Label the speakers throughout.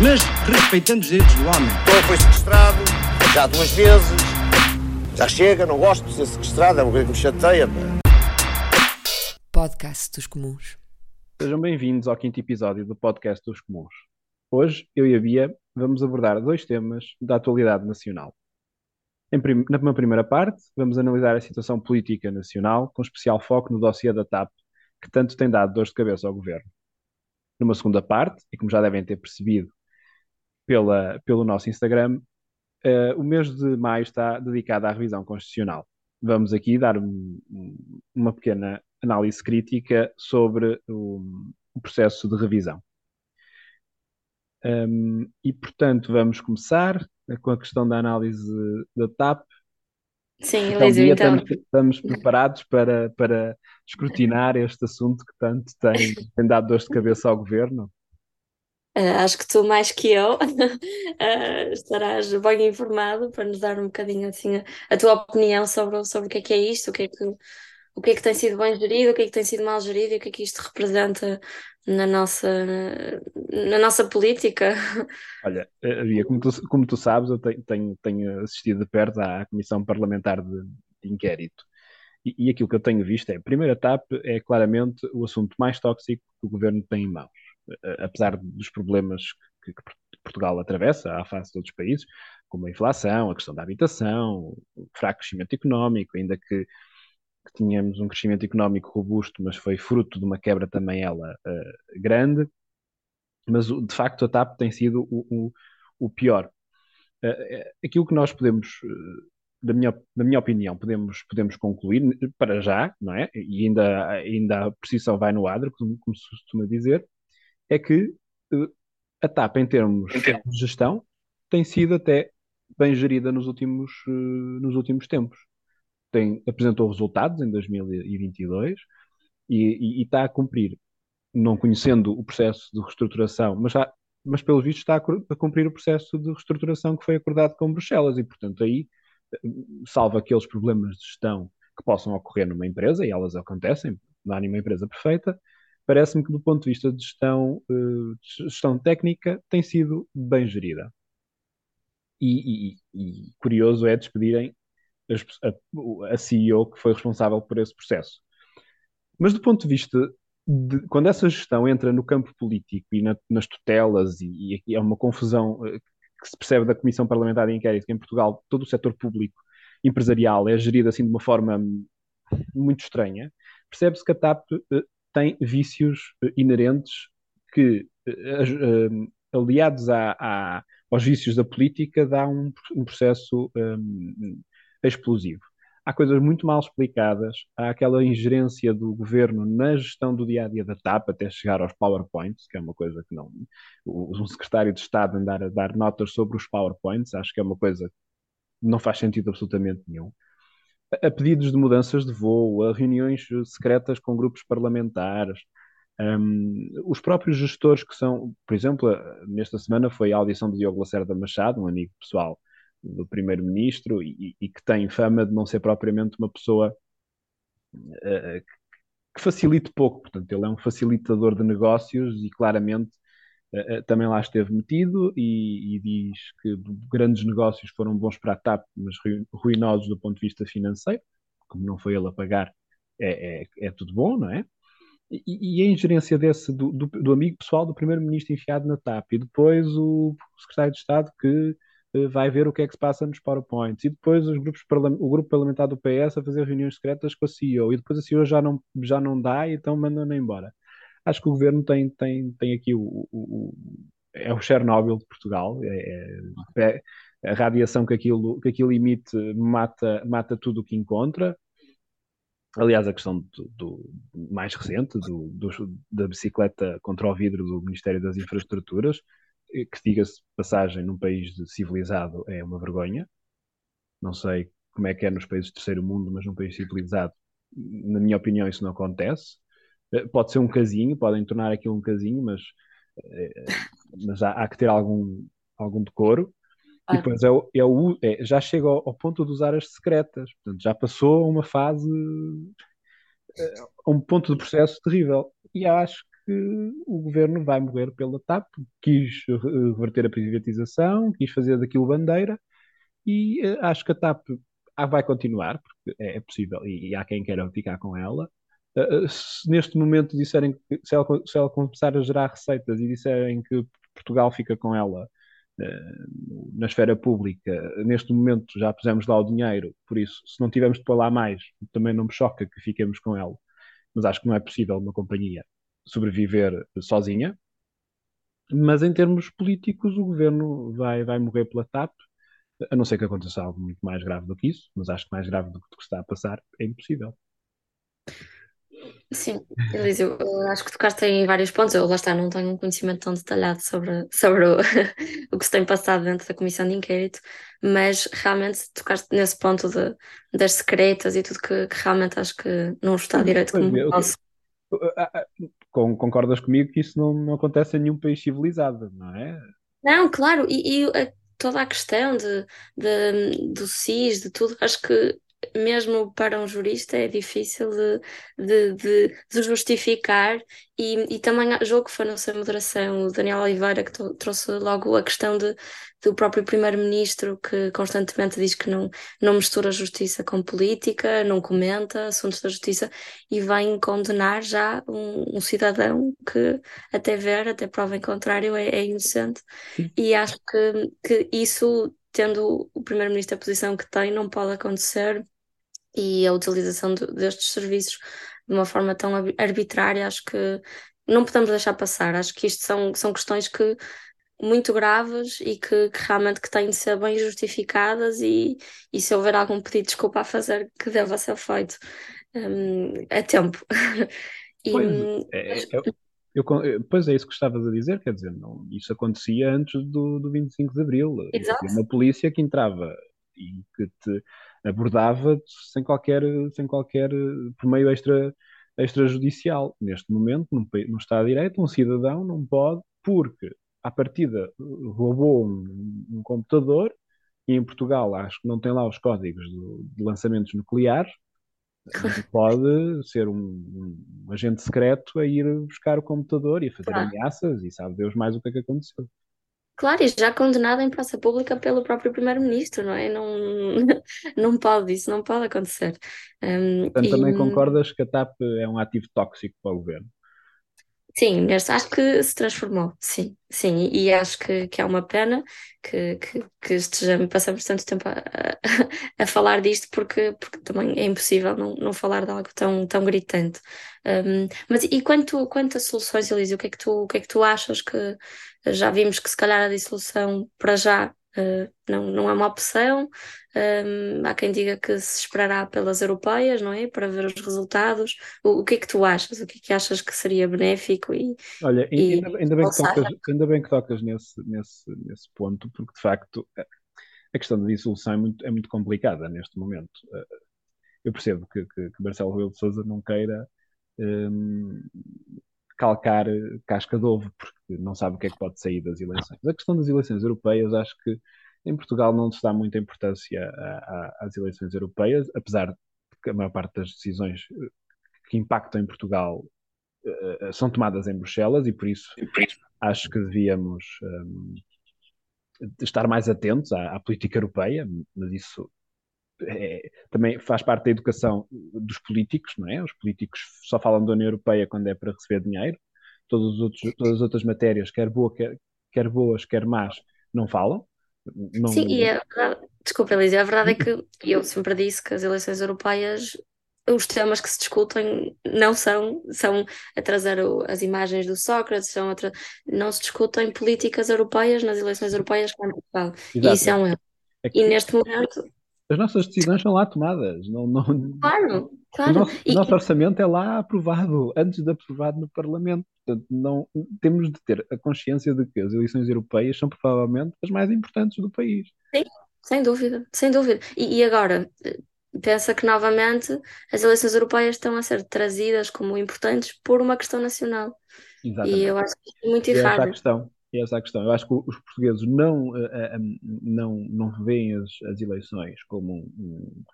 Speaker 1: mas respeitando os direitos do homem.
Speaker 2: Então foi sequestrado, já duas vezes. Já chega, não gosto de ser sequestrado, é uma coisa que me chateia.
Speaker 3: Podcast dos Comuns.
Speaker 4: Sejam bem-vindos ao quinto episódio do Podcast dos Comuns. Hoje, eu e a Bia vamos abordar dois temas da atualidade nacional. Prim na primeira parte, vamos analisar a situação política nacional, com especial foco no dossiê da TAP, que tanto tem dado dor de cabeça ao governo. Numa segunda parte, e como já devem ter percebido pela, pelo nosso Instagram, uh, o mês de maio está dedicado à revisão constitucional. Vamos aqui dar um, uma pequena análise crítica sobre o, o processo de revisão. Um, e, portanto, vamos começar com a questão da análise da TAP.
Speaker 5: Sim, então, então...
Speaker 4: Estamos, estamos, preparados para, para escrutinar este assunto que tanto tem, tem dado dor de cabeça ao governo?
Speaker 5: Uh, acho que tu, mais que eu, uh, estarás bem informado para nos dar um bocadinho assim a, a, tua opinião sobre, sobre o que é que é isto, o que é que, o que é que tem sido bem gerido, o que é que tem sido mal gerido e o que é que isto representa na nossa, na nossa política.
Speaker 4: Olha, Bia, como tu, como tu sabes, eu tenho, tenho assistido de perto à Comissão Parlamentar de, de Inquérito. E, e, aquilo que eu tenho visto é, a primeira etapa é claramente o assunto mais tóxico que o governo tem em mãos. Apesar dos problemas que, que Portugal atravessa à face de outros países, como a inflação, a questão da habitação, o fraco crescimento económico, ainda que que tínhamos um crescimento económico robusto, mas foi fruto de uma quebra também ela uh, grande. Mas de facto a TAP tem sido o, o, o pior. Uh, aquilo que nós podemos, uh, da, minha, da minha opinião, podemos, podemos concluir para já, não é? E ainda, ainda a precisão vai no adro, como, como se costuma dizer, é que a TAP, em termos de gestão, tem sido até bem gerida nos últimos, nos últimos tempos. Tem, apresentou resultados em 2022 e, e, e está a cumprir, não conhecendo o processo de reestruturação, mas, já, mas pelo visto está a, a cumprir o processo de reestruturação que foi acordado com Bruxelas e, portanto, aí, salva aqueles problemas de gestão que possam ocorrer numa empresa, e elas acontecem, não há nenhuma empresa perfeita, parece-me que do ponto de vista de gestão, uh, gestão técnica tem sido bem gerida. E, e, e, curioso é despedirem a, a CEO que foi responsável por esse processo. Mas do ponto de vista de, quando essa gestão entra no campo político e na, nas tutelas, e, e é uma confusão eh, que se percebe da Comissão Parlamentar de Inquérito, que em Portugal todo o setor público empresarial é gerido assim de uma forma muito estranha, percebe-se que a TAP uh, tem vícios uh, inerentes que, uh, aliados a, a, aos vícios da política, dá um, um processo um, explosivo. Há coisas muito mal explicadas, há aquela ingerência do governo na gestão do dia a dia da TAP, até chegar aos PowerPoints, que é uma coisa que não. Um secretário de Estado andar a dar notas sobre os PowerPoints, acho que é uma coisa que não faz sentido absolutamente nenhum. A pedidos de mudanças de voo, a reuniões secretas com grupos parlamentares, um, os próprios gestores que são, por exemplo, nesta semana foi a audição de Diogo Lacerda Machado, um amigo pessoal do primeiro-ministro e, e, que tem fama de não ser propriamente uma pessoa uh, que facilite pouco. Portanto, ele é um facilitador de negócios e claramente também lá esteve metido e, e, diz que grandes negócios foram bons para a TAP, mas ruinosos do ponto de vista financeiro. Como não foi ele a pagar, é, é, é tudo bom, não é? E, e, a ingerência desse, do, do, do amigo pessoal do primeiro-ministro enfiado na TAP, e depois o secretário de Estado que eh, vai ver o que é que se passa nos PowerPoints. E depois os grupos o grupo parlamentar do PS a fazer reuniões secretas com a CEO. E depois a CEO já não, já não dá, então mandam-na embora. Acho que o governo tem, tem, tem aqui o, o, o é o Chernobyl de Portugal. É, é, é, a radiação que aquilo, que aquilo emite mata, mata tudo o que encontra. Aliás, a questão do, do mais recente, do, do, da bicicleta contra o vidro do Ministério das Infraestruturas, que diga-se passagem num país civilizado é uma vergonha. Não sei como é que é nos países do terceiro mundo, mas num país civilizado, na minha opinião, isso não acontece. Eh, pode ser um casinho, podem tornar aquilo um casinho, mas, eh, mas há, há que ter algum, algum decoro. E depois é, o- é o- é- já chega ao, ao ponto de usar as secretas. Portanto, já passou uma fase, eh, um ponto de processo terrível. E acho que o governo vai morrer pela TAP. Quis eh, reverter a privatização, quis fazer daquilo bandeira. E eh, acho que a TAP ah, vai continuar, porque é, é possível, e, e há quem queira ficar com ela. Eh, eh, se neste momento disserem que se ela, se ela começar a gerar receitas e disserem que Portugal fica com ela eh, na esfera pública, neste momento já pusemos lá o dinheiro, por isso, se não tivermos de pôr lá mais, também não me choca que fiquemos com ela. Mas acho que não é possível uma companhia sobreviver sozinha. Mas em termos políticos, o governo vai, vai morrer pela TAP, a não ser que aconteça algo muito mais grave do que isso, mas acho que mais grave do que está a passar é impossível.
Speaker 5: Sim, Elísio, eu acho que tocaste em vários pontos. Eu lá está, não tenho um conhecimento tão detalhado sobre, sobre o, o que se tem passado dentro da comissão de inquérito, mas realmente tocaste nesse ponto de, das secretas e tudo que, que realmente acho que não está direito como
Speaker 4: eu-
Speaker 5: posso.
Speaker 4: Ah, ah, con- Concordas comigo que isso não, não acontece em nenhum país civilizado, não é?
Speaker 5: Não, claro, e, e a- toda a questão de, de- do SIS, de tudo, acho que mesmo para um jurista é difícil de, de, de- de justificar e, e também julgo que foi no Sem Moderação o Daniel Oliveira que trouxe logo a questão de, do próprio primeiro-ministro que constantemente diz que não, não mistura justiça com política, não comenta assuntos da justiça e vem condenar já um, um cidadão que até ver, até prova em contrário, é, é inocente. E acho que, que isso, tendo o Primeiro-Ministro a posição que tem, não pode acontecer e a utilização de- destes serviços de uma forma tão arbitrária, acho que não podemos deixar passar. Acho que isto são, são questões que muito graves e que, que realmente que têm de ser bem justificadas e, e se houver algum pedido de desculpa a fazer, que deva ser feito a tempo. E,
Speaker 4: Pois,
Speaker 5: hum,
Speaker 4: é, é- eu- eh, pois é isso que estavas a dizer, quer dizer, não, isso acontecia antes do, do 25 de Abril.
Speaker 5: Exato.
Speaker 4: Havia uma polícia que entrava e que te abordava sem qualquer, sem qualquer, por meio extra, extrajudicial. Neste momento, num, num Estado de Direito, um cidadão não pode, porque à partida roubou um, um computador e em Portugal acho que não tem lá os códigos do- de lançamentos nucleares, pode ser um, um agente secreto a ir buscar o computador e fazer
Speaker 5: Claro.
Speaker 4: ameaças e sabe Deus mais o que é que aconteceu.
Speaker 5: Claro, e já condenado em praça pública pelo próprio primeiro-ministro, não é? Não, não pode, isso não pode acontecer. Um,
Speaker 4: Portanto, também
Speaker 5: e-
Speaker 4: concordas que a TAP é um ativo tóxico para o governo?
Speaker 5: Sim, acho que se transformou, sim, sim, e, acho que, que é uma pena que, que, que estejamos, passamos tanto tempo a, a, a falar disto porque, porque também é impossível não, não falar de algo tão, tão gritante. Um, mas e quanto, quanto a soluções, Elísio, o que é que tu, o que é que tu achas que já vimos que se calhar a dissolução para já uh, não, não é uma opção? Um, há quem diga que se esperará pelas europeias, não é? Para ver os resultados. O, o que é que tu achas? O que é que achas que seria benéfico e,
Speaker 4: Olha,
Speaker 5: E-
Speaker 4: ainda, ainda bem tocas, ainda bem que tocas nesse, nesse, nesse ponto, porque de facto a questão da dissolução é muito, é muito complicada neste momento. Eh, Eu percebo que, que, que Marcelo Rebelo de Sousa não queira hum, calcar eh, casca de ovo, porque não sabe o que é que pode sair das eleições. A questão das eleições europeias, acho que em Portugal não se dá muita importância a- a- às eleições europeias, apesar de que a maior parte das decisões eh, que impactam em Portugal eh, são tomadas em Bruxelas e por isso acho que devíamos hum, estar mais atentos à, à política europeia, mas isso é- também faz parte da educação dos políticos, não é? Os políticos só falam da União Europeia quando é para receber dinheiro. Todos os outros, todas as outras matérias, quer, boa, quer, quer boas, quer más, não falam. Não,
Speaker 5: Sim, e a verdade, desculpa, Elisa, a verdade é que eu sempre disse que as eleições europeias, os temas que se discutem não são, são a trazer o- as imagens do Sócrates, são tra- não se discutem políticas europeias nas eleições europeias como em Portugal. E isso é um erro.
Speaker 4: É que-
Speaker 5: E neste momento,
Speaker 4: as nossas decisões são lá tomadas. Não, não,
Speaker 5: Claro,
Speaker 4: o
Speaker 5: claro.
Speaker 4: nosso,
Speaker 5: E,
Speaker 4: o nosso orçamento é lá aprovado, antes de aprovado no Parlamento. Portanto, não, temos de ter a consciência de que as eleições europeias são provavelmente as mais importantes do país.
Speaker 5: sim, sem dúvida, sem dúvida. E, e agora, eh, pensa que novamente as eleições europeias estão a ser trazidas como importantes por uma questão nacional. E
Speaker 4: Exatamente.
Speaker 5: eu acho que é muito
Speaker 4: E essa é a
Speaker 5: errado.
Speaker 4: questão. E essa é a questão. Eu acho que os portugueses não, eh, eh, não, não veem as, as eleições como um,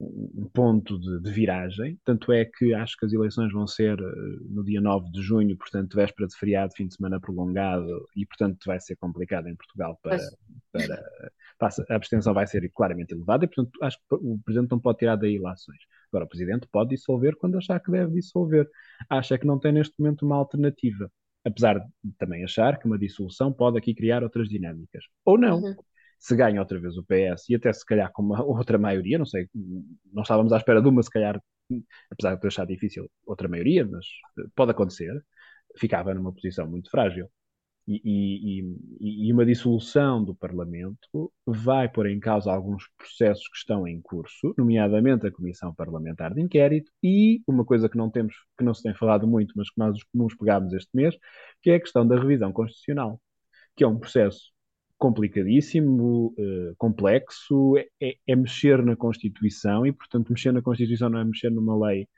Speaker 4: um- ponto de, de viragem. Tanto é que acho que as eleições vão ser eh, no dia 9 de junho, portanto, véspera de feriado, fim de semana prolongado, e portanto vai ser complicado em Portugal para, para, para- a abstenção vai ser claramente elevada e, portanto, acho que o Presidente não pode tirar daí ilações. Agora, o Presidente pode dissolver quando achar que deve dissolver. Acha que não tem neste momento uma alternativa. Apesar de também achar que uma dissolução pode aqui criar outras dinâmicas. Ou não.
Speaker 5: Uhum.
Speaker 4: Se ganha outra vez o PS e até se calhar com uma outra maioria, não sei, não estávamos à espera de uma, se calhar, apesar de eu achar difícil outra maioria, mas pode acontecer, ficava numa posição muito frágil. E, e- e- uma dissolução do Parlamento vai pôr em causa alguns processos que estão em curso, nomeadamente a Comissão Parlamentar de Inquérito e uma coisa que não temos, que não se tem falado muito, mas que nós nos pegámos este mês, que é a questão da revisão constitucional, que é um processo complicadíssimo, eh, complexo, é, é mexer na Constituição e, portanto, mexer na Constituição não é mexer numa lei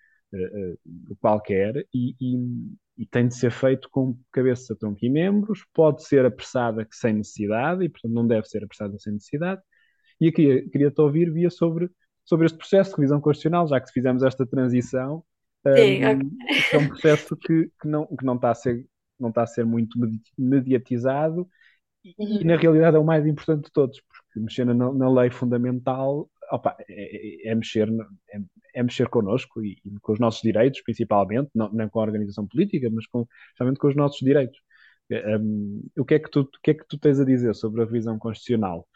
Speaker 4: qualquer e, e- e tem de ser feito com cabeça, tronco e membros, pode ser apressada sem necessidade e, portanto, não deve ser apressada sem necessidade. E queria, queria-te ouvir via sobre, sobre este processo de revisão constitucional, já que fizemos esta transição,
Speaker 5: Sim,
Speaker 4: um,
Speaker 5: ok.
Speaker 4: que é um processo que, que, não, que não está a ser, não está a ser muito medi- mediatizado e, e, na realidade é o mais importante de todos, porque mexer na, na lei fundamental opa, é, é- é mexer, é, é mexer connosco e, e com os nossos direitos, principalmente, não, não com a organização política, mas com, justamente com os nossos direitos. Eh, um, o, que é que tu, o que é que tu tens a dizer sobre a revisão constitucional?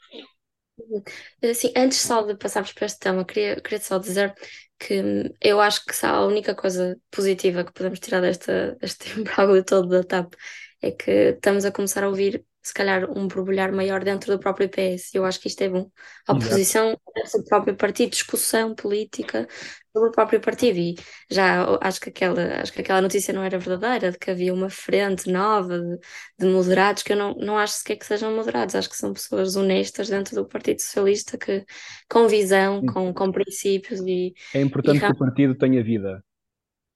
Speaker 5: Assim, antes só de passarmos para este tema, queria, queria só dizer que hum, eu acho que a única coisa positiva que podemos tirar desta, deste imbróglio todo da TAP é que estamos a começar a ouvir, se calhar, um borbulhar maior dentro do próprio PS. Eu acho que isto é bom. A oposição do próprio partido, discussão política sobre o próprio partido. E já acho que aquela, acho que aquela notícia não era verdadeira, de que havia uma frente nova de, de moderados, que eu não, não acho sequer que sejam moderados, acho que são pessoas honestas dentro do Partido Socialista que, com visão, com, com princípios e,
Speaker 4: É importante
Speaker 5: E
Speaker 4: que o partido tenha vida.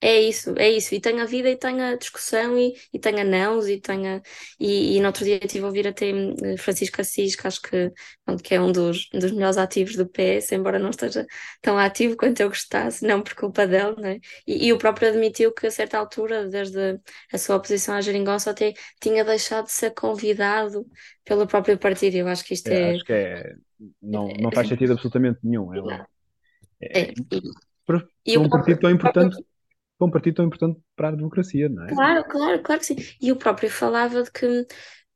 Speaker 5: É isso, é isso. E tenha vida e tenha discussão e, e tenha nãos e tenha. E, e no outro dia estive a ouvir até eh, Francisco Assis, que acho que, pronto, que é um dos, dos melhores ativos do PS, embora não esteja tão ativo quanto eu gostasse, não por culpa dele, né? E, e o próprio admitiu que a certa altura, desde a sua oposição à geringonça, até tinha deixado de ser convidado pelo próprio partido. Eu acho que isto
Speaker 4: É,
Speaker 5: é.
Speaker 4: acho que é, não, não faz sentido absolutamente nenhum. É, um- é,
Speaker 5: é, e,
Speaker 4: para,
Speaker 5: o
Speaker 4: um partido tão importante, para um partido tão importante para a democracia, não é?
Speaker 5: Claro, claro, claro que sim. E o próprio falava de que,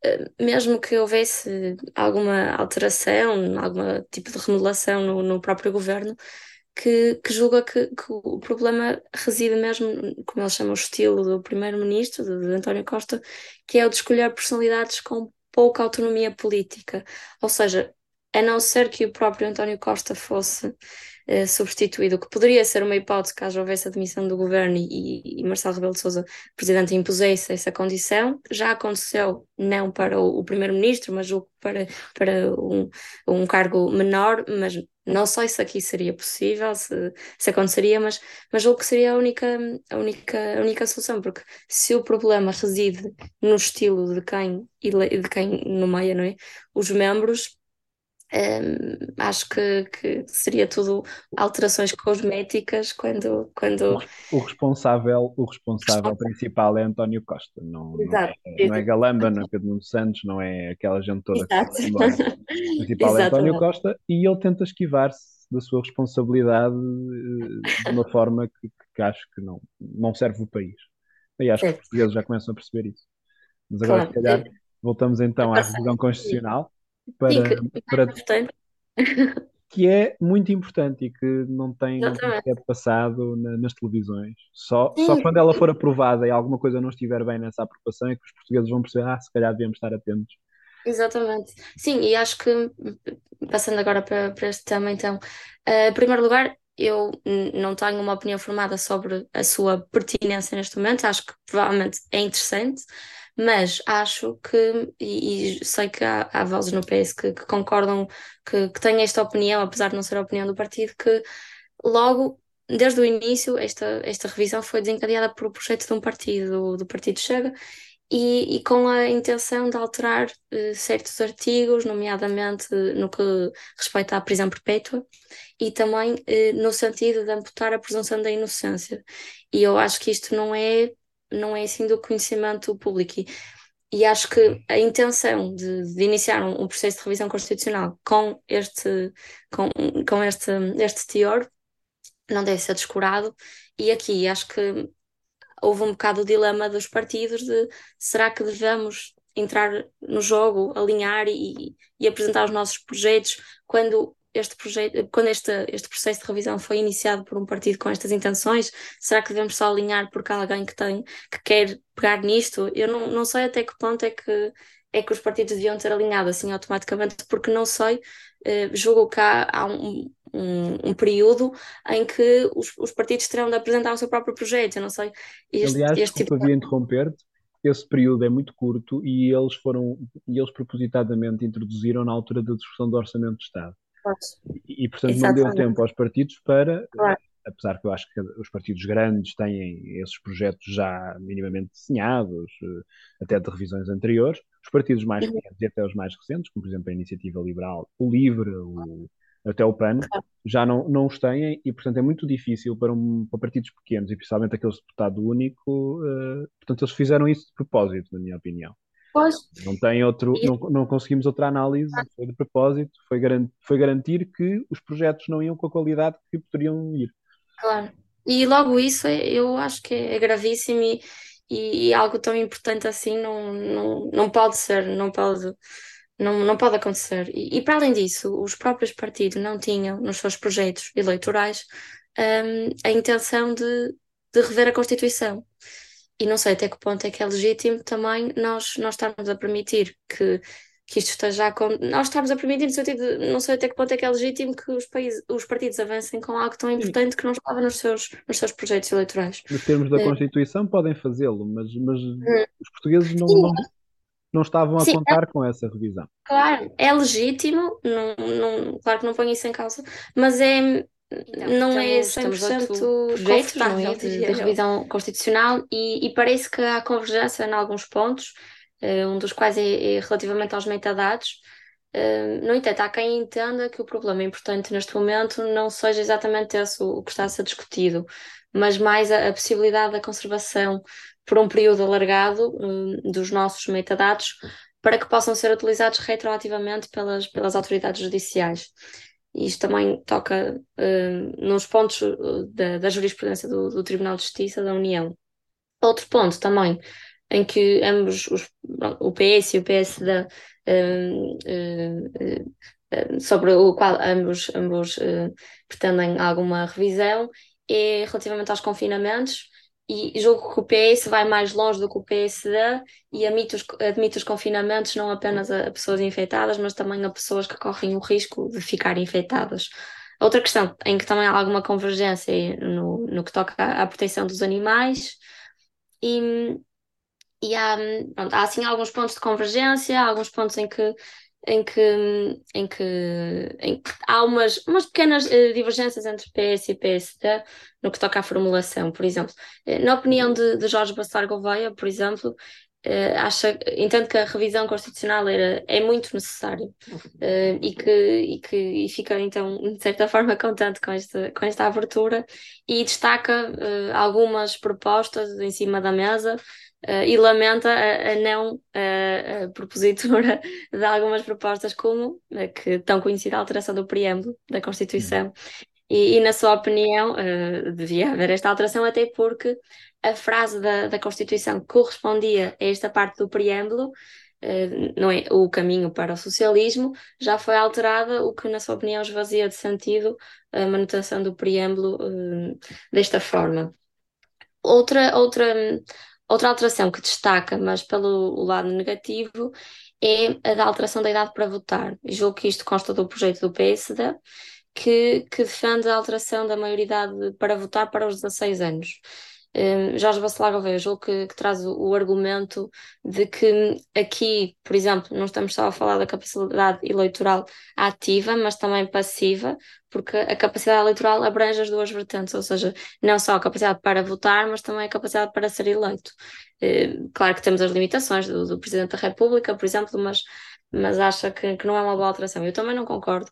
Speaker 5: eh, mesmo que houvesse alguma alteração, algum tipo de remodelação no, no próprio governo, que, que julga que, que o problema reside mesmo, como ele chama, o estilo do primeiro-ministro, de, de António Costa, que é o de escolher personalidades com pouca autonomia política. Ou seja, a não ser que o próprio António Costa fosse eh, substituído, o que poderia ser uma hipótese caso houvesse a demissão do governo e, e Marcelo Rebelo de Sousa, presidente, impusesse essa condição. Já aconteceu, não para o, o primeiro-ministro, mas que para, para um, um cargo menor, mas não sei se aqui seria possível, se, se aconteceria, mas, mas julgo que seria a única, a única, a única solução, porque se o problema reside no estilo de quem, de quem nomeia, não é? Os membros, hum, acho que, que seria tudo alterações cosméticas quando, quando...
Speaker 4: O responsável, o responsável principal é António Costa, não, não,
Speaker 5: Exato,
Speaker 4: é, não é Galamba, não é Pedro Nuno Santos, não é aquela gente toda que
Speaker 5: Exato.
Speaker 4: foi embora. O principal é António. Costa e ele tenta esquivar-se da sua responsabilidade eh, de uma forma que, que acho que não, não serve o país. E acho que os portugueses já começam a perceber isso. Mas agora, se
Speaker 5: Claro.
Speaker 4: calhar, voltamos então à
Speaker 5: Passar-
Speaker 4: revisão constitucional
Speaker 5: Sim,
Speaker 4: para,
Speaker 5: que
Speaker 4: para que é muito importante e que não tem, não sequer passado na- nas televisões. Só,
Speaker 5: Sim.
Speaker 4: só quando ela for aprovada e alguma coisa não estiver bem nessa aprovação é que os portugueses vão perceber, ah, se calhar devemos estar atentos.
Speaker 5: Exatamente. Sim, e acho que passando agora para, para este tema, então, uh, em primeiro lugar, eu não tenho uma opinião formada sobre a sua pertinência neste momento, acho que provavelmente é interessante, mas acho que, e, e sei que há, há, vozes no PS que, que concordam, que, que têm esta opinião, apesar de não ser a opinião do partido, que logo desde o início, esta, esta revisão foi desencadeada por um projeto de um partido, do Partido Chega, e, e, com a intenção de alterar uh, certos artigos, nomeadamente uh, no que respeita à prisão perpétua, e também uh, no sentido de amputar a presunção da inocência. E eu acho que isto não é, não é assim do conhecimento público. E, e acho que a intenção de, de iniciar um, um, processo de revisão constitucional com este, com, com este, este teor não deve ser descurado. E aqui acho que houve um bocado o dilema dos partidos de será que devemos entrar no jogo, alinhar e, e apresentar os nossos projetos quando este projeto, quando este, este processo de revisão foi iniciado por um partido com estas intenções, será que devemos só alinhar porque há alguém que tem, que quer pegar nisto? Eu não, não sei até que ponto é que é que os partidos deviam ter alinhado assim automaticamente, porque não sei, eh, julgo que há, há um, um, um, período em que os, os, partidos terão de apresentar o seu próprio projeto. Eu não sei.
Speaker 4: Este, Aliás, este tipo de... interromper-te, esse período é muito curto e eles foram, e eles propositadamente introduziram na altura da discussão do Orçamento de Estado. E, e, portanto, Exatamente. não deu tempo aos partidos para. Claro. Apesar que eu acho que os partidos grandes têm esses projetos já minimamente desenhados, eh, até de revisões anteriores. Os partidos mais uhum. pequenos e até os mais recentes, como por exemplo a Iniciativa Liberal, o Livre, o, até o PAN, já não, não os têm e, portanto, é muito difícil para, um, para partidos pequenos e principalmente aqueles de deputado único. Uh, portanto, eles fizeram isso de propósito, na minha opinião. Pois. Não tem outro, não, não conseguimos outra análise, foi de propósito, foi, garan foi garantir que os projetos não iam com a qualidade que poderiam ir.
Speaker 5: Claro. E logo isso é, eu acho que é gravíssimo e, e, e algo tão importante assim não, não, não pode ser, não pode não, não pode acontecer. E, e, para além disso, os próprios partidos não tinham nos seus projetos eleitorais um, a intenção de, de rever a Constituição. E não sei até que ponto é que é legítimo também nós, nós estarmos a permitir que, que isto esteja a. Nós estamos a permitir, no sentido de não sei até que ponto é que é legítimo que os, países, os partidos avancem com algo tão importante que não estava nos seus, nos seus projetos eleitorais.
Speaker 4: Nos termos da é. Constituição podem fazê-lo, mas, mas hum. os portugueses não, não, não estavam a Sim, contar é, com essa revisão.
Speaker 5: Claro, é legítimo, não, não, claro que não ponho isso em causa, mas é, então, não é 100% confortável de, de revisão constitucional e, e, parece que há convergência em alguns pontos, uh, um dos quais é, é relativamente aos metadados. Uh, no entanto, há quem entenda que o problema importante neste momento não seja exatamente esse o, o que está a ser discutido, mas mais a, a possibilidade da conservação por um período alargado um, dos nossos metadados para que possam ser utilizados retroativamente pelas, pelas autoridades judiciais. E isto também toca um, nos pontos uh, da, da jurisprudência do, do, Tribunal de Justiça da União. Outro ponto também, em que ambos, os, o PS e o PSD, uh, uh, sobre o qual ambos, ambos uh, pretendem alguma revisão, é relativamente aos confinamentos e julgo que o PS vai mais longe do que o PSD e admite os, admite os confinamentos não apenas a pessoas infectadas, mas também a pessoas que correm o risco de ficar infectadas. Outra questão em que também há alguma convergência no, no que toca à, à proteção dos animais e, e há, pronto, há assim alguns pontos de convergência, alguns pontos em que em que, em que, em que há umas, umas pequenas uh, divergências entre PS e PSD no que toca à formulação, por exemplo. Uh, na opinião de, de Jorge Bassar Gouveia, por exemplo, uh, acha, entendo que a revisão constitucional era, é muito necessária e, que, e que e fica então, de certa forma, contente com esta, com esta abertura e destaca algumas propostas em cima da mesa Uh, e lamenta a, a não a, a propositura de algumas propostas como a que tão conhecida alteração do preâmbulo da Constituição. Uhum. E, e, na sua opinião, uh, devia haver esta alteração, até porque a frase da, da Constituição que correspondia a esta parte do preâmbulo, uh, não é o caminho para o socialismo, já foi alterada, o que, na sua opinião, esvazia de sentido a manutenção do preâmbulo desta forma. Outra, outra Outra alteração que destaca, mas pelo lado negativo, é a da alteração da idade para votar. Julgo que isto consta do projeto do PSD, que, que defende a alteração da maioridade para votar para os 16 anos. Um, Jorge Bacelar Gouveia, julgo que, que traz o, o, argumento de que aqui, por exemplo, não estamos só a falar da capacidade eleitoral ativa, mas também passiva, porque a capacidade eleitoral abrange as duas vertentes, ou seja, não só a capacidade para votar, mas também a capacidade para ser eleito. Uh, claro que temos as limitações do, do Presidente da República, por exemplo, mas, mas acha que, que não é uma boa alteração. Eu também não concordo.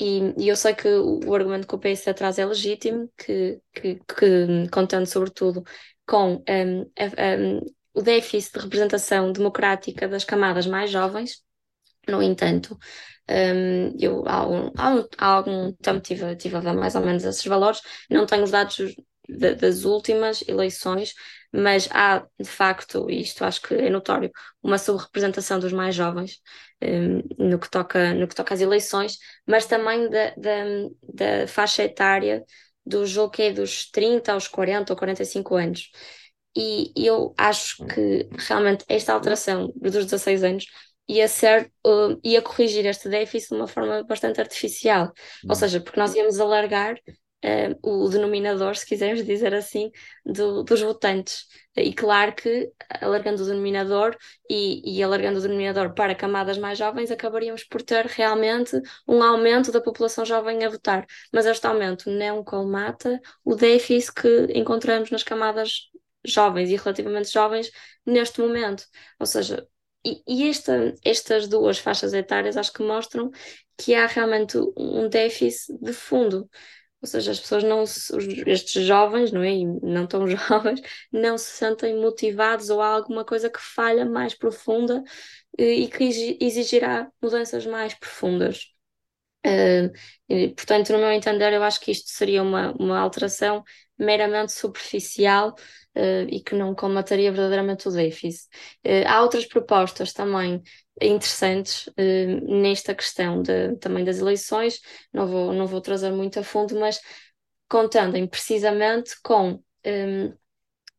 Speaker 5: E, e, eu sei que o, argumento que o PS atrás é legítimo, que, que, que contando sobretudo com um, um, o déficit de representação democrática das camadas mais jovens. No entanto, um, eu há, um, há, um, algum tempo tive, tive a ver mais ou menos esses valores, não tenho os dados de, das últimas eleições, mas há de facto, e isto acho que é notório, uma subrepresentação dos mais jovens um, no, que toca, no que toca às eleições, mas também da, da, da faixa etária do jogo que é dos 30 aos 40 ou 45 anos. E eu acho que realmente esta alteração dos 16 anos ia ser, uh, ia corrigir este déficit de uma forma bastante artificial. Ou seja, porque nós íamos alargar uh, o denominador, se quisermos dizer assim, do, dos votantes. E claro que, alargando o denominador e, e, alargando o denominador para camadas mais jovens, acabaríamos por ter realmente um aumento da população jovem a votar. Mas este aumento não colmata o déficit que encontramos nas camadas jovens e relativamente jovens neste momento. Ou seja, e, esta, estas duas faixas etárias acho que mostram que há realmente um déficit de fundo. Ou seja, as pessoas não, estes jovens, não é? E não tão jovens, não se sentem motivados ou há alguma coisa que falha mais profunda eh, e que exigirá mudanças mais profundas. Portanto, no meu entender, eu acho que isto seria uma, uma alteração meramente superficial uh, e que não comataria verdadeiramente o déficit. Uh, há outras propostas também interessantes uh, nesta questão de, também das eleições, não vou, não vou trazer muito a fundo, mas contando precisamente com um, ehm,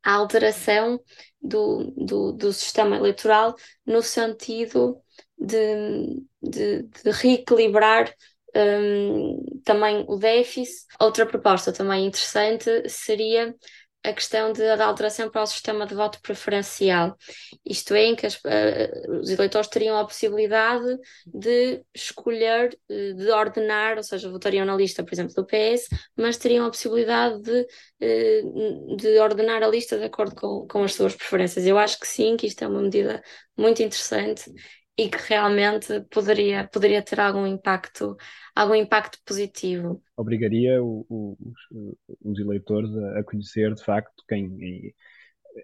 Speaker 5: a alteração do, do, do sistema eleitoral no sentido de, de, de reequilibrar um, também o déficit. Outra proposta também interessante seria a questão de, da alteração para o sistema de voto preferencial. Isto é, em que as, uh, os eleitores teriam a possibilidade de escolher, uh, de ordenar, ou seja, votariam na lista, por exemplo, do PS, mas teriam a possibilidade de, uh, de ordenar a lista de acordo com, com as suas preferências. Eu acho que sim, que isto é uma medida muito interessante e que realmente poderia, poderia ter algum impacto, algum impacto positivo.
Speaker 4: Obrigaria o, o, os, os, eleitores a, conhecer de facto quem,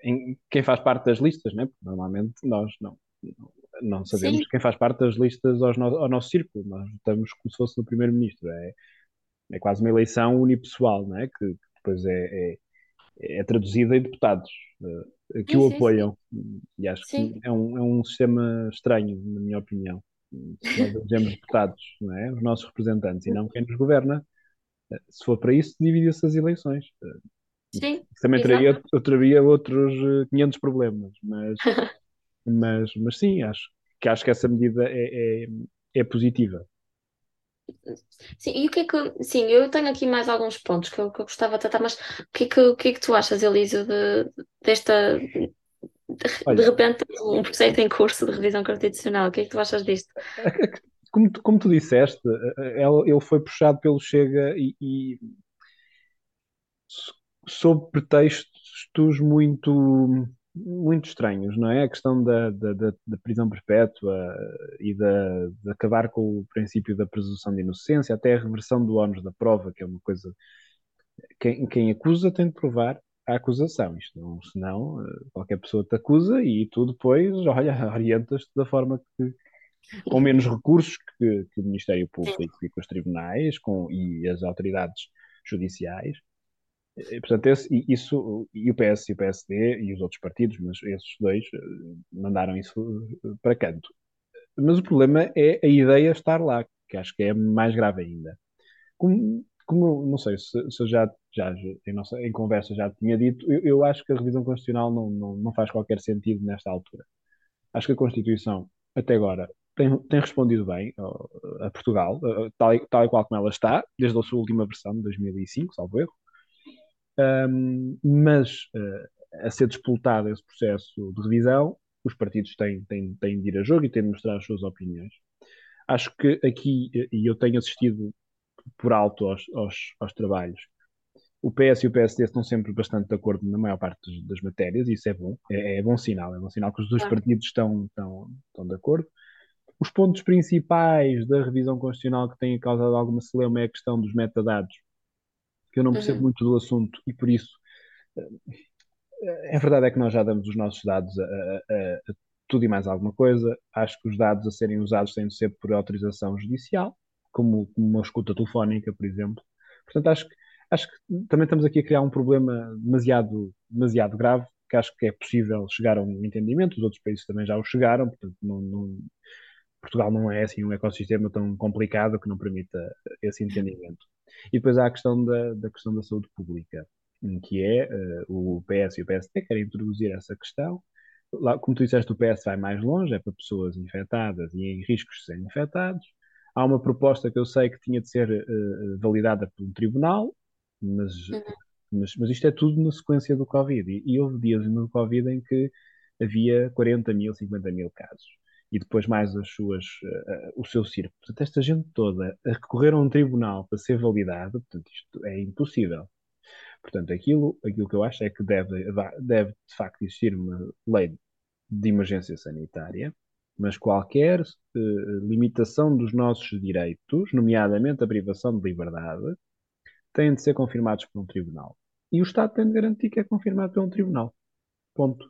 Speaker 4: em, quem faz parte das listas, né? Porque normalmente nós não, não sabemos Sim. quem faz parte das listas ao, ao nosso círculo, nós estamos como se fosse no primeiro-ministro. É, é quase uma eleição unipessoal, né? que, que depois é, é, é traduzida em deputados. Que sim, o apoiam. Sim. E acho sim. que é um, é um sistema estranho, na minha opinião. Se nós elegemos deputados, não é? os nossos representantes, e não quem nos governa, se for para isso, divide-se as eleições.
Speaker 5: Sim,
Speaker 4: também traria, eu traria outros 500 eh, problemas, mas, mas, mas sim, acho que, acho que essa medida é, é, é positiva.
Speaker 5: Sim, e o que é que. Sim, eu tenho aqui mais alguns pontos que eu, que eu gostava de tratar, mas o que é que, o que, é que tu achas, Elísio, de, desta. De, Olha, de repente, um processo em curso de revisão constitucional, o que é que tu achas disto?
Speaker 4: Como tu, como tu disseste, ele foi puxado pelo Chega e, e sob pretextos muito muito estranhos, não é? A questão da, da, da, da prisão perpétua e da, de acabar com o princípio da presunção de inocência, até a reversão do ónus da prova, que é uma coisa. Quem, quem acusa tem de provar a acusação, isto não, senão eh, qualquer pessoa te acusa e tu depois, olha, orientas-te da forma que, com menos recursos que, que o Ministério Público e que os tribunais com, e as autoridades judiciais, portanto, esse, isso, e o PS e o PSD e os outros partidos, mas esses dois eh, mandaram isso eh, para canto. Mas o problema é a ideia estar lá, que acho que é mais grave ainda. Como, como não sei se, se eu já, já em, nossa, em conversa já tinha dito, eu, eu acho que a revisão constitucional não, não, não faz qualquer sentido nesta altura. Acho que a Constituição até agora, tem, tem respondido bem a Portugal, tal e, tal e qual como ela está, desde a sua última versão, de 2005, salvo erro. Um, mas uh, a ser disputado esse processo de revisão, os partidos têm, têm, têm de ir a jogo e têm de mostrar as suas opiniões. Acho que aqui, e eu tenho assistido por alto aos, aos, aos trabalhos, o PS e o PSD estão sempre bastante de acordo na maior parte das matérias, e isso é bom, é, é bom sinal, é bom sinal que os dois partidos estão, estão, estão de acordo. Os pontos principais da revisão constitucional que têm causado alguma celeuma é a questão dos metadados, eu não percebo uhum. muito do assunto e por isso é verdade é que nós já damos os nossos dados a, a, a tudo e mais alguma coisa. Acho que os dados a serem usados têm de ser por autorização judicial, como, como uma escuta telefónica, por exemplo. Portanto, acho que, acho que também estamos aqui a criar um problema demasiado, demasiado grave, que acho que é possível chegar a um entendimento, os outros países também já o chegaram, portanto, não, não, Portugal não é assim um ecossistema tão complicado que não permita esse entendimento. E depois há a questão da, da questão da saúde pública, que é uh, o PS e o PSD querem introduzir essa questão. Lá, como tu disseste, o PS vai mais longe, é para pessoas infectadas e em riscos de serem infectados. Há uma proposta que eu sei que tinha de ser uh, validada por um tribunal, mas, uhum. mas, mas, isto é tudo na sequência do Covid. E, e houve dias no Covid em que havia 40 mil, 50 mil casos e depois mais as suas, uh, o seu circo. Portanto, esta gente toda a recorrer a um tribunal para ser validado, portanto, isto é impossível. Portanto, aquilo, aquilo que eu acho é que deve, deve de facto existir uma lei de emergência sanitária, mas qualquer uh, limitação dos nossos direitos, nomeadamente a privação de liberdade, tem de ser confirmados por um tribunal. E o Estado tem de garantir que é confirmado por um tribunal. Ponto.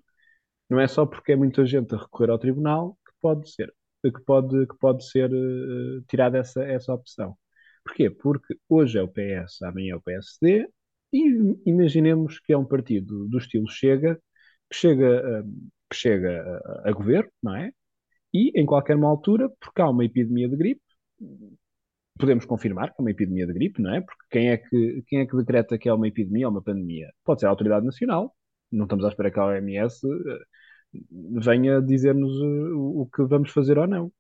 Speaker 4: Não é só porque é muita gente a recorrer ao tribunal pode ser, que pode, que pode ser uh, tirada essa, essa opção. Porquê? Porque hoje é o PS, amanhã é o PSD, e imaginemos que é um partido do estilo Chega, que chega, uh, que chega a, a governo, não é? E em qualquer uma altura, porque há uma epidemia de gripe, podemos confirmar que é uma epidemia de gripe, não é? Porque quem é que, quem é que decreta que é uma epidemia ou uma pandemia? Pode ser a autoridade nacional. Não estamos à espera que a OMS venha dizer-nos uh, o, o que vamos fazer ou não.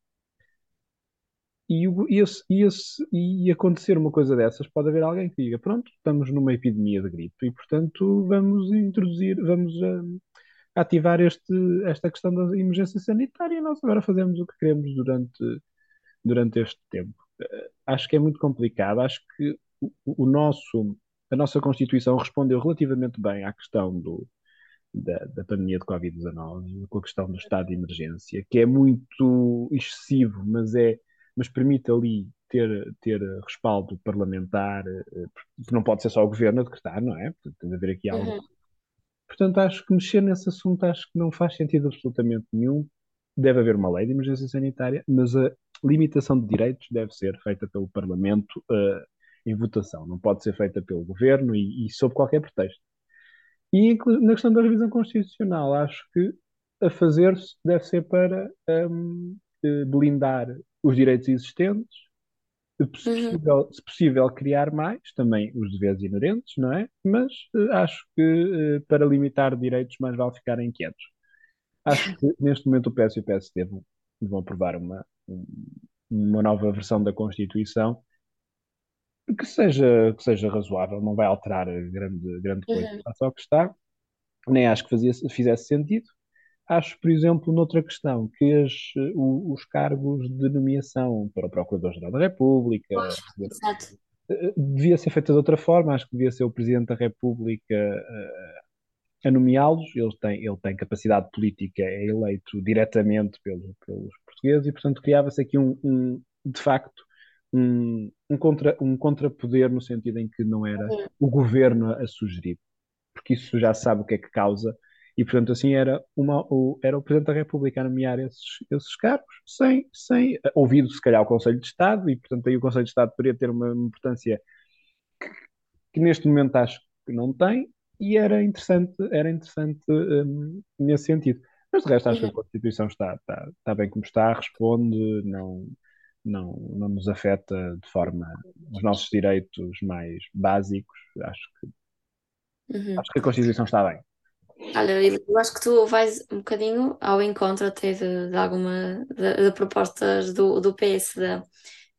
Speaker 4: E, esse, e, esse, e acontecer uma coisa dessas, pode haver alguém que diga: Pronto, estamos numa epidemia de gripe e, portanto, vamos introduzir, vamos uh, ativar este, esta questão da emergência sanitária. E nós agora fazemos o que queremos durante, durante este tempo. Uh, acho que é muito complicado. Acho que o, o nosso, a nossa Constituição respondeu relativamente bem à questão do, da, da pandemia de Covid-19, com a questão do estado de emergência, que é muito excessivo, mas, é, mas permite ali ter, ter respaldo parlamentar, eh, porque não pode ser só o governo a decretar, não é? Portanto, tem de haver aqui algo. Uhum. Portanto, acho que mexer nesse assunto acho que não faz sentido absolutamente nenhum. Deve haver uma lei de emergência sanitária, mas a limitação de direitos deve ser feita pelo Parlamento uh, em votação, não pode ser feita pelo governo e, e sob qualquer pretexto. E na questão da revisão constitucional, acho que a fazer-se deve ser para um, eh, blindar os direitos existentes, se uhum. possível, uhum. se possível, criar mais, também os deveres inerentes, não é? Mas uh, acho que uh, para limitar direitos mais vale ficarem quietos. Acho que neste momento o PS e o PSD vão, vão aprovar uma, uma nova versão da Constituição que seja, que seja razoável, não vai alterar grande, grande coisa uhum. ao que está, nem acho que fazia, fizesse sentido. Acho, por exemplo, noutra questão, que as, os cargos de nomeação para o Procurador-Geral da República
Speaker 5: Exato.
Speaker 4: Eh, devia ser feita de outra forma, acho que devia ser o Presidente da República a, a nomeá-los, ele tem, ele tem capacidade política, é eleito diretamente pelos, pelos portugueses e, portanto, criava-se aqui um, um, de facto, um, um, contra, um contrapoder no sentido em que não era o governo a, sugerir, porque isso já sabe o que é que causa, e portanto assim era, uma, o, era o Presidente da República a nomear esses, esses cargos, sem, sem ouvido se calhar o Conselho de Estado, e portanto aí o Conselho de Estado poderia ter uma importância que, que neste momento acho que não tem, e era interessante, era interessante um, nesse sentido. Mas de resto acho que a Constituição está, está, está bem como está, responde, não, não, não nos afeta de forma os nossos direitos mais básicos. Acho que, uhum. acho que a Constituição está bem.
Speaker 5: Olha, eu acho que tu vais um bocadinho ao encontro até de, de alguma de, de propostas do, do PSD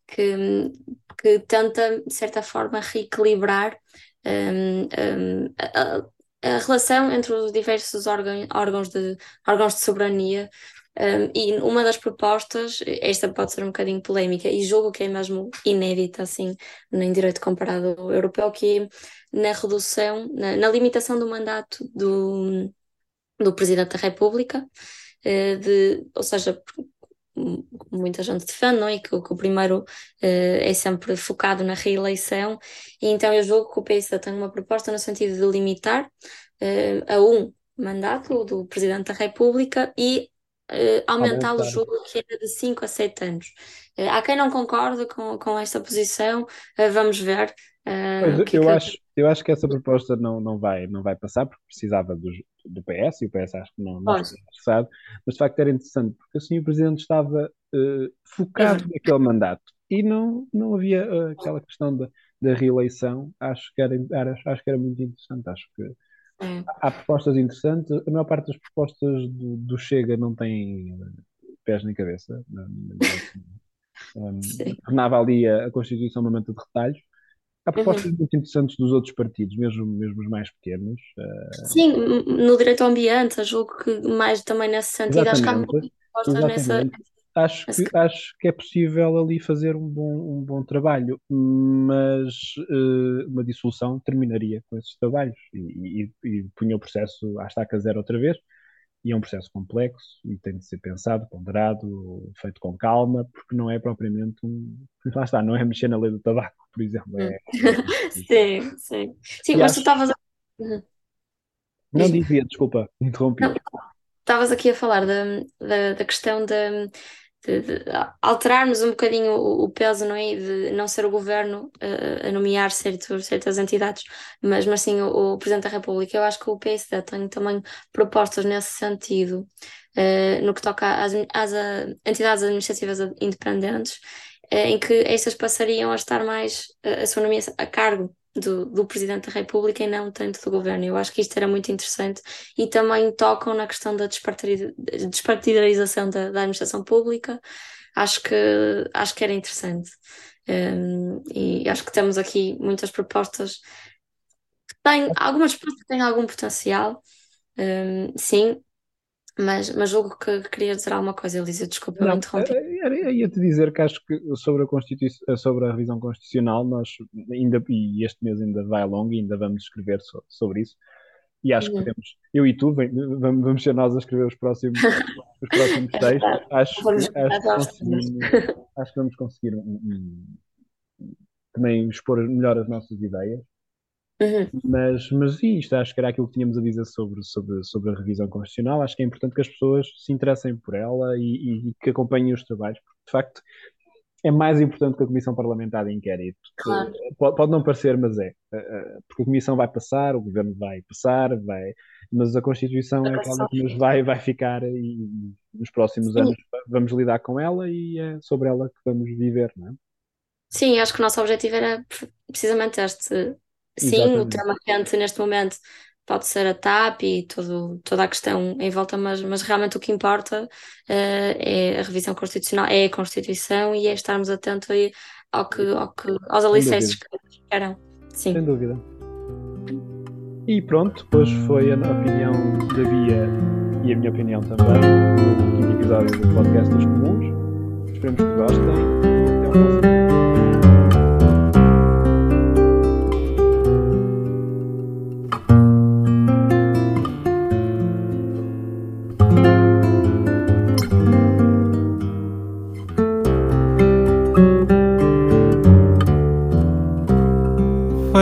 Speaker 5: que, que tenta, de certa forma, reequilibrar um, um, a, a, relação entre os diversos órgãos, órgãos, de, órgãos de soberania. Um, e uma das propostas, esta pode ser um bocadinho polémica, e julgo que é mesmo inédita, assim, em direito comparado europeu, que é na redução, na, na limitação do mandato do, do Presidente da República, uh, de, ou seja, muita gente defende, não é? Que, que o primeiro uh, é sempre focado na reeleição, e então eu julgo que o PSD tem uma proposta no sentido de limitar uh, a um mandato do Presidente da República e uh, aumentá-lo, julgo que era de 5 a 7 anos. há quem não concorde com, com esta posição, vamos ver.
Speaker 4: Pois, que eu, é que... acho, eu acho que essa proposta não, não, vai, não vai passar porque precisava do, do PS e o PS acho que não, não está interessado, mas de facto era interessante porque assim o Presidente estava uh, focado naquele mandato e não, não havia uh, aquela questão da, da reeleição, acho que era, era, acho que era muito interessante, acho que é. há propostas interessantes, a maior parte das propostas do, do Chega não tem pés nem cabeça, um, tornava ali a, a Constituição uma manta de retalhos Há propostas uhum. muito interessantes dos outros partidos, mesmo, mesmo os mais pequenos.
Speaker 5: Uh... Sim, no direito ao ambiente, julgo que mais também nesse sentido, acho que há muitas propostas nessa.
Speaker 4: Acho que, acho que é possível ali fazer um bom, um bom trabalho, mas uh, uma dissolução terminaria com esses trabalhos e, e, e punha o processo à estaca zero outra vez. E é um processo complexo e tem de ser pensado, ponderado, feito com calma, porque não é propriamente um. Lá está, não é mexer na lei do tabaco, por exemplo. É...
Speaker 5: sim, sim. Sim, mas tu estavas.
Speaker 4: Uhum. Não dizia, desculpa, interrompi.
Speaker 5: Estavas aqui a falar da, da, da questão da, de, de alterarmos um bocadinho o, o, peso, não é? De não ser o governo uh, a nomear certos, certas entidades, mas, mas sim o, o, Presidente da República. Eu acho que o PSD tem também propostas nesse sentido, uh, no que toca às, às uh, entidades administrativas independentes, em que estas passariam a estar mais a sua nomeação a cargo do, do Presidente da República e não tanto do Governo. Eu acho que isto era muito interessante e também tocam na questão da despartidarização da, da administração pública. Acho que, acho que era interessante. Um, e acho que temos aqui muitas propostas que têm, algumas propostas têm algum potencial, um, sim, mas, mas julgo que queria dizer alguma coisa, Elisa, desculpa, eu interrompi.
Speaker 4: Eh, eh, ia-te dizer que acho que sobre a, Constituição, eh, sobre a revisão constitucional, nós ainda, e este mês ainda vai longo, e ainda vamos escrever so, sobre isso. E acho uhum. que temos, eu e tu, vem, vamos, vamos ser nós a escrever os próximos, os próximos é textos. Acho, que, acho, que acho que vamos conseguir um, um, também expor melhor as nossas ideias.
Speaker 5: Uhum.
Speaker 4: Mas, mas isto, acho que era aquilo que tínhamos a dizer sobre, sobre, sobre a revisão constitucional. Acho que é importante que as pessoas se interessem por ela e, e que acompanhem os trabalhos, porque de facto é mais importante que a Comissão Parlamentar de Inquérito.
Speaker 5: Claro.
Speaker 4: Pode, pode, não parecer, mas é. Eh, eh, porque a Comissão vai passar, o Governo vai passar, vai, mas a Constituição é aquela que nos vai, vai ficar e nos próximos Sim. anos vamos lidar com ela e é sobre ela que vamos viver, não é?
Speaker 5: Sim, acho que o nosso objetivo era precisamente este Sim, Exatamente. o tema quente neste momento pode ser a TAP e todo, toda a questão em volta, mas, mas realmente o que importa uh, é a revisão constitucional, é a Constituição e é estarmos atentos ao que, ao que, aos alicerces que queiram. Sim.
Speaker 4: Sem dúvida. E pronto, hoje foi a opinião da Bia e a minha opinião também quinto episódio do podcast dos comuns. Esperemos que gostem.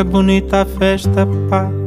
Speaker 3: Bonita a festa, pá.